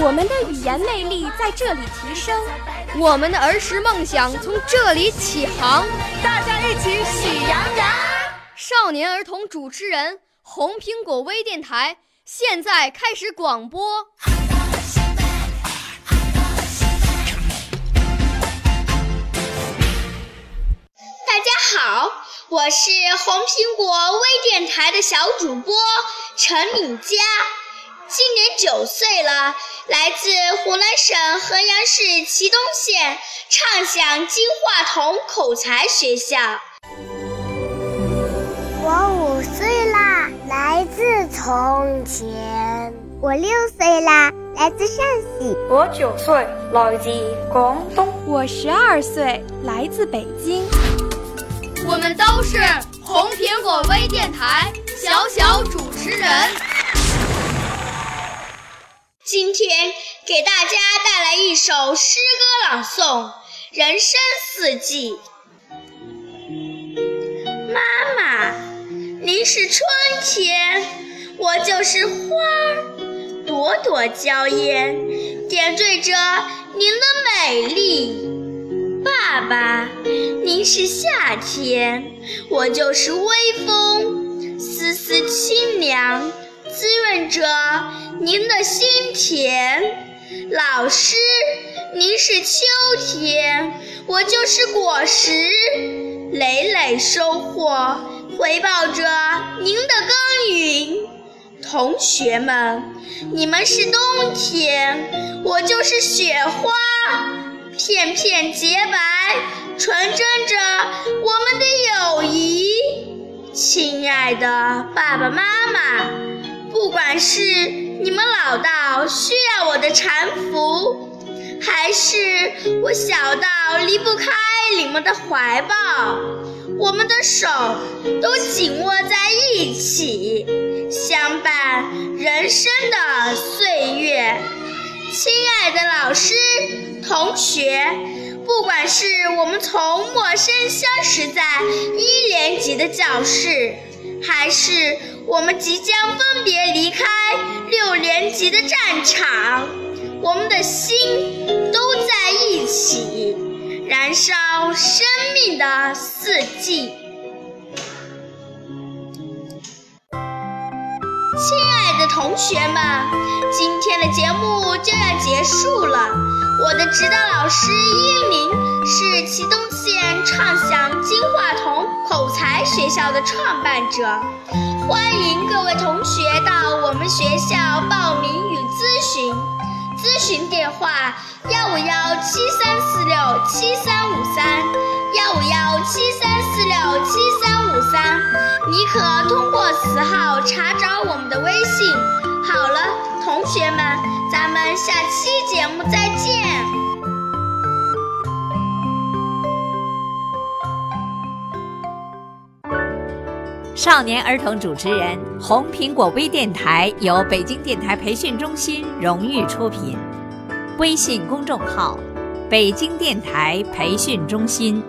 我们的语言魅力在这里提升，我们的儿时梦想从这里起航。大家一起喜羊羊。少年儿童主持人，红苹果微电台。现在开始广播。大家好，我是红苹果微电台的小主播陈敏佳，今年九岁了，来自湖南省衡阳市祁东县畅享金话筒口才学校。我五岁啦，来自从前，我六岁啦，来自陕西；我九岁，来自广东；我十二岁，来自北京。我们都是红苹果微电台给大家带来一首诗歌朗诵《人生四季》。妈妈，您是春天。我就是花儿，朵朵娇艳，点缀着您的美丽。爸爸，您是夏天，我就是微风，丝丝清凉，滋润着您的心田。老师，您是秋天，我就是果实，累累收获，回报着您的耕耘。同学们，你们是冬天，我就是雪花，片片洁白，纯真着我们的友谊。亲爱的爸爸妈妈，不管是你们老到需要我的搀扶，还是我小到离不开你们的怀抱，我们的手都紧握在一起。相伴人生的岁月，亲爱的老师、同学，不管是我们从陌生相识在一年级的教室，还是我们即将分别离开六年级的战场，我们的心都在一起，燃烧生命的四季。同学们，今天的节目就要结束了。我的指导老师英玲是祁东县畅享金话筒口才学校的创办者，欢迎各位同学到我们学校报名与咨询。咨询电话：幺五幺七三四六七三五三，幺五幺七三四六七三五三。你可通过此号查找。学们，咱们下期节目再见。少年儿童主持人，红苹果微电台由北京电台培训中心荣誉出品，微信公众号：北京电台培训中心。